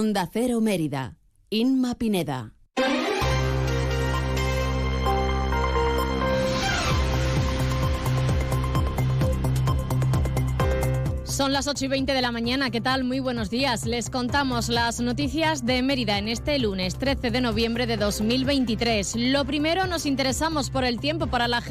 Onda Cero Mérida. Inma Pineda. Son las 8 y 20 de la mañana. ¿Qué tal? Muy buenos días. Les contamos las noticias de Mérida en este lunes 13 de noviembre de 2023. Lo primero, nos interesamos por el tiempo para la,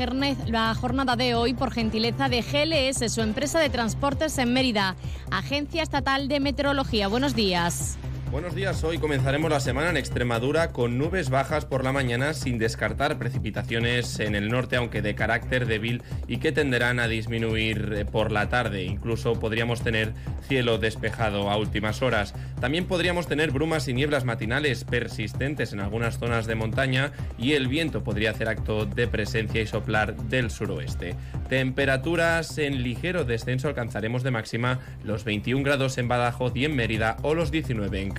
la jornada de hoy por gentileza de GLS, su empresa de transportes en Mérida, Agencia Estatal de Meteorología. Buenos días. Buenos días, hoy comenzaremos la semana en Extremadura con nubes bajas por la mañana sin descartar precipitaciones en el norte, aunque de carácter débil y que tenderán a disminuir eh, por la tarde. Incluso podríamos tener cielo despejado a últimas horas. También podríamos tener brumas y nieblas matinales persistentes en algunas zonas de montaña y el viento podría hacer acto de presencia y soplar del suroeste. Temperaturas en ligero descenso alcanzaremos de máxima los 21 grados en Badajoz y en Mérida o los 19 en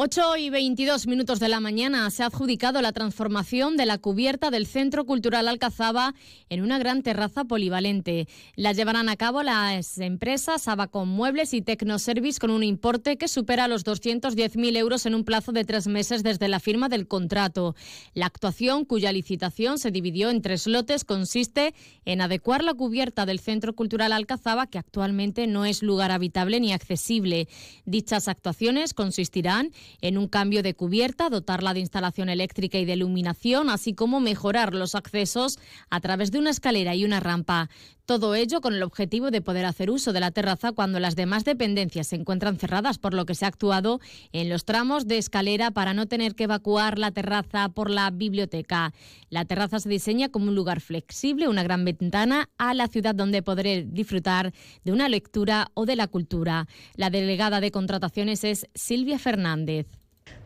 8 y 22 minutos de la mañana se ha adjudicado la transformación de la cubierta del Centro Cultural Alcazaba en una gran terraza polivalente. La llevarán a cabo las empresas Abacon Muebles y Tecnoservice con un importe que supera los 210.000 euros en un plazo de tres meses desde la firma del contrato. La actuación, cuya licitación se dividió en tres lotes, consiste en adecuar la cubierta del Centro Cultural Alcazaba, que actualmente no es lugar habitable ni accesible. Dichas actuaciones consistirán en un cambio de cubierta, dotarla de instalación eléctrica y de iluminación, así como mejorar los accesos a través de una escalera y una rampa. Todo ello con el objetivo de poder hacer uso de la terraza cuando las demás dependencias se encuentran cerradas, por lo que se ha actuado en los tramos de escalera para no tener que evacuar la terraza por la biblioteca. La terraza se diseña como un lugar flexible, una gran ventana a la ciudad donde podré disfrutar de una lectura o de la cultura. La delegada de contrataciones es Silvia Fernández.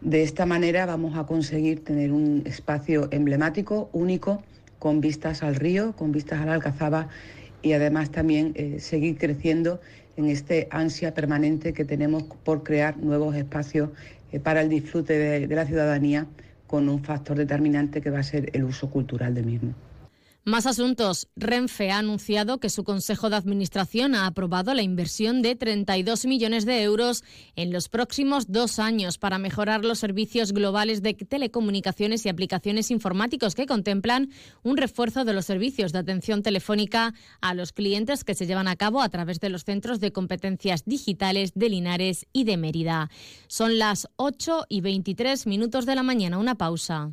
De esta manera vamos a conseguir tener un espacio emblemático, único, con vistas al río, con vistas a la Alcazaba y además también eh, seguir creciendo en este ansia permanente que tenemos por crear nuevos espacios eh, para el disfrute de la ciudadanía con un factor determinante que va a ser el uso cultural del mismo. Más asuntos. Renfe ha anunciado que su Consejo de Administración ha aprobado la inversión de 32 millones de euros en los próximos dos años para mejorar los servicios globales de telecomunicaciones y aplicaciones informáticos que contemplan un refuerzo de los servicios de atención telefónica a los clientes que se llevan a cabo a través de los centros de competencias digitales de Linares y de Mérida. Son las 8 y 23 minutos de la mañana. Una pausa.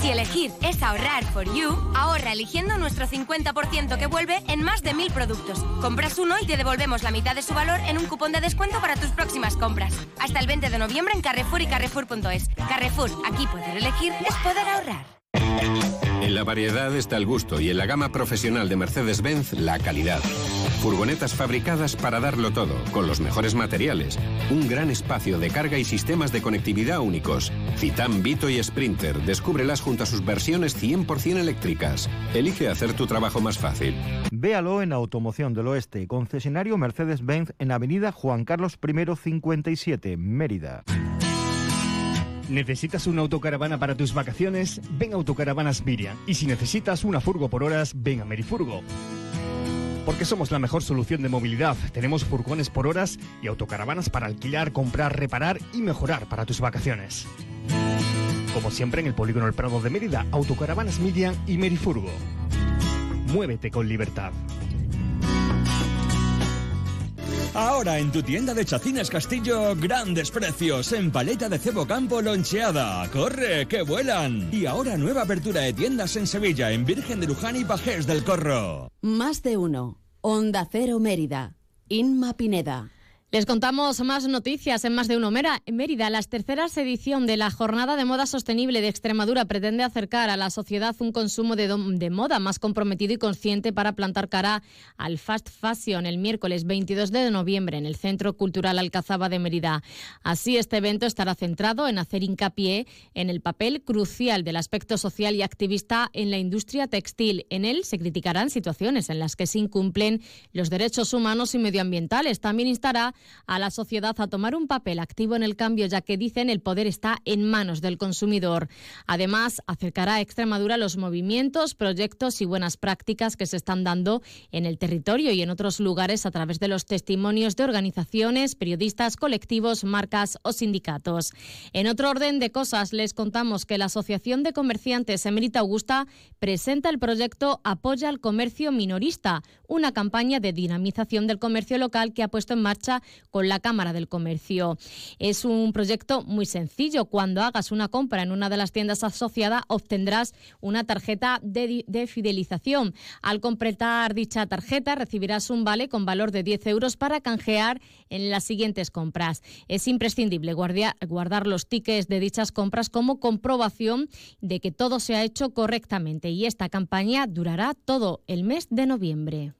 Si elegir es ahorrar for you, ahorra eligiendo nuestro 50% que vuelve en más de mil productos. Compras uno y te devolvemos la mitad de su valor en un cupón de descuento para tus próximas compras. Hasta el 20 de noviembre en Carrefour y Carrefour.es. Carrefour, aquí poder elegir es poder ahorrar. En la variedad está el gusto y en la gama profesional de Mercedes-Benz la calidad. Furgonetas fabricadas para darlo todo, con los mejores materiales, un gran espacio de carga y sistemas de conectividad únicos. Citan, Vito y Sprinter, descúbrelas junto a sus versiones 100% eléctricas. Elige hacer tu trabajo más fácil. Véalo en Automoción del Oeste, concesionario Mercedes-Benz en Avenida Juan Carlos I 57, Mérida. ¿Necesitas una autocaravana para tus vacaciones? Ven a Autocaravanas Miriam. Y si necesitas una furgo por horas, ven a Merifurgo. Porque somos la mejor solución de movilidad. Tenemos furgones por horas y autocaravanas para alquilar, comprar, reparar y mejorar para tus vacaciones. Como siempre en el Polígono El Prado de Mérida, Autocaravanas Midian y Merifurgo. Muévete con libertad. Ahora en tu tienda de Chacines Castillo, grandes precios en paleta de cebo campo loncheada. ¡Corre, que vuelan! Y ahora nueva apertura de tiendas en Sevilla, en Virgen de Luján y Pajés del Corro. Más de uno. Onda Cero Mérida. Inma Pineda. Les contamos más noticias en más de uno. Mérida, la tercera edición de la Jornada de Moda Sostenible de Extremadura pretende acercar a la sociedad un consumo de, de, moda más comprometido y consciente para plantar cara al fast fashion el miércoles 22 de noviembre en el Centro Cultural Alcazaba de Mérida. Así, este evento estará centrado en hacer hincapié en el papel crucial del aspecto social y activista en la industria textil. En él se criticarán situaciones en las que se incumplen los derechos humanos y medioambientales. También instará a la sociedad a tomar un papel activo en el cambio, ya que dicen el poder está en manos del consumidor. Además, acercará a Extremadura los movimientos, proyectos y buenas prácticas que se están dando en el territorio y en otros lugares a través de los testimonios de organizaciones, periodistas, colectivos, marcas o sindicatos. En otro orden de cosas, les contamos que la Asociación de Comerciantes Emérita Augusta presenta el proyecto Apoya al Comercio Minorista, una campaña de dinamización del comercio local que ha puesto en marcha con la Cámara del Comercio. Es un proyecto muy sencillo. Cuando hagas una compra en una de las tiendas asociadas, obtendrás una tarjeta de, fidelización. Al completar dicha tarjeta, recibirás un vale con valor de 10 euros para canjear en las siguientes compras. Es imprescindible guardar los tickets de dichas compras como comprobación de que todo se ha hecho correctamente y esta campaña durará todo el mes de noviembre.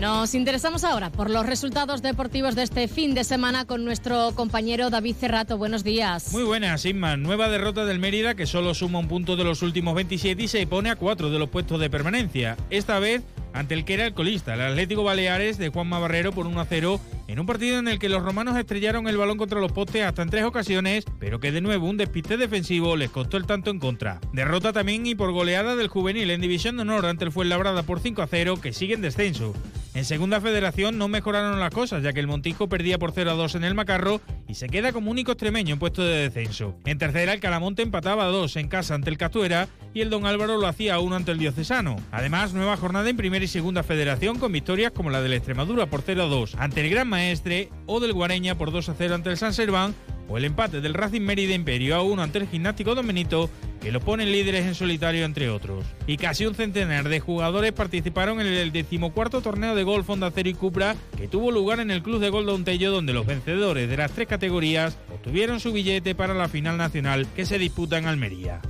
Nos interesamos ahora por los resultados deportivos de este fin de semana con nuestro compañero David Cerrato. Buenos días. Muy buenas, Inma. Nueva derrota del Mérida que solo suma un punto de los últimos 27 y se pone a cuatro de los puestos de permanencia. Esta vez ante el que era el colista, el Atlético Baleares de Juanma Barrero por 1 a 0, en un partido en el que los romanos estrellaron el balón contra los postes hasta en tres ocasiones, pero que de nuevo un despiste defensivo les costó el tanto en contra. Derrota también y por goleada del juvenil en División de Honor ante el Fuenlabrada por 5 a 0, que sigue en descenso. En segunda federación no mejoraron las cosas, ya que el Montijo perdía por 0 a 2 en el Macarro y se queda como único extremeño en puesto de descenso. En tercera, el Calamonte empataba a 2 en casa ante el Castuera y el Don Álvaro lo hacía a 1 ante el Diocesano. Además, nueva jornada en primera y segunda federación con victorias como la del Extremadura por 0 a 2 ante el Gran Maestre o del Guareña por 2 a 0 ante el San Serván o el empate del Racing Mérida Imperio a 1 ante el Gimnástico Domenito, que lo ponen líderes en solitario entre otros. Y casi un centenar de jugadores participaron en el decimocuarto torneo de golf Honda Cero y Cupra, que tuvo lugar en el Club de Gol de Untello, donde los vencedores de las tres categorías obtuvieron su billete para la final nacional que se disputa en Almería.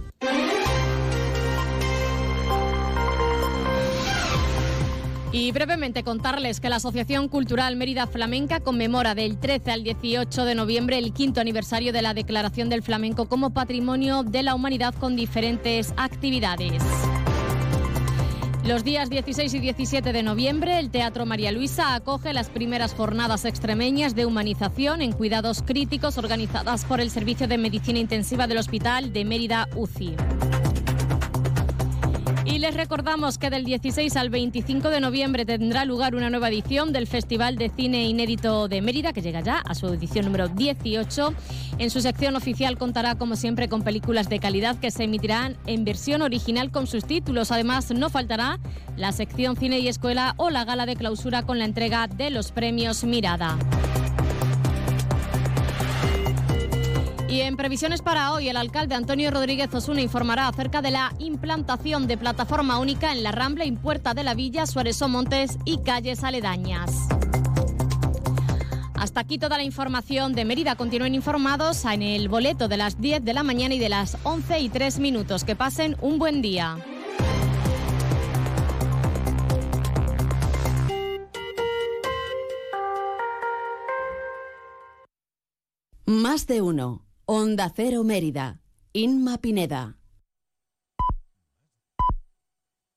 Y brevemente contarles que la Asociación Cultural Mérida Flamenca conmemora del 13 al 18 de noviembre el quinto aniversario de la Declaración del Flamenco como Patrimonio de la Humanidad con diferentes actividades. Los días 16 y 17 de noviembre, el Teatro María Luisa acoge las primeras jornadas extremeñas de humanización en cuidados críticos organizadas por el Servicio de Medicina Intensiva del Hospital de Mérida UCI. Y les recordamos que del 16 al 25 de noviembre tendrá lugar una nueva edición del Festival de Cine Inédito de Mérida, que llega ya a su edición número 18. En su sección oficial contará, como siempre, con películas de calidad que se emitirán en versión original con sus títulos. Además, no faltará la sección Cine y Escuela o la gala de clausura con la entrega de los premios Mirada. Y en previsiones para hoy, el alcalde Antonio Rodríguez Osuna informará acerca de la implantación de plataforma única en la Rambla y Puerta de la Villa, Suárez Montes y calles aledañas. Hasta aquí toda la información de Mérida. Continúen informados en el boleto de las 10 de la mañana y de las 11 y 3 minutos. Que pasen un buen día. Más de uno. Onda Cero Mérida. Inma Pineda.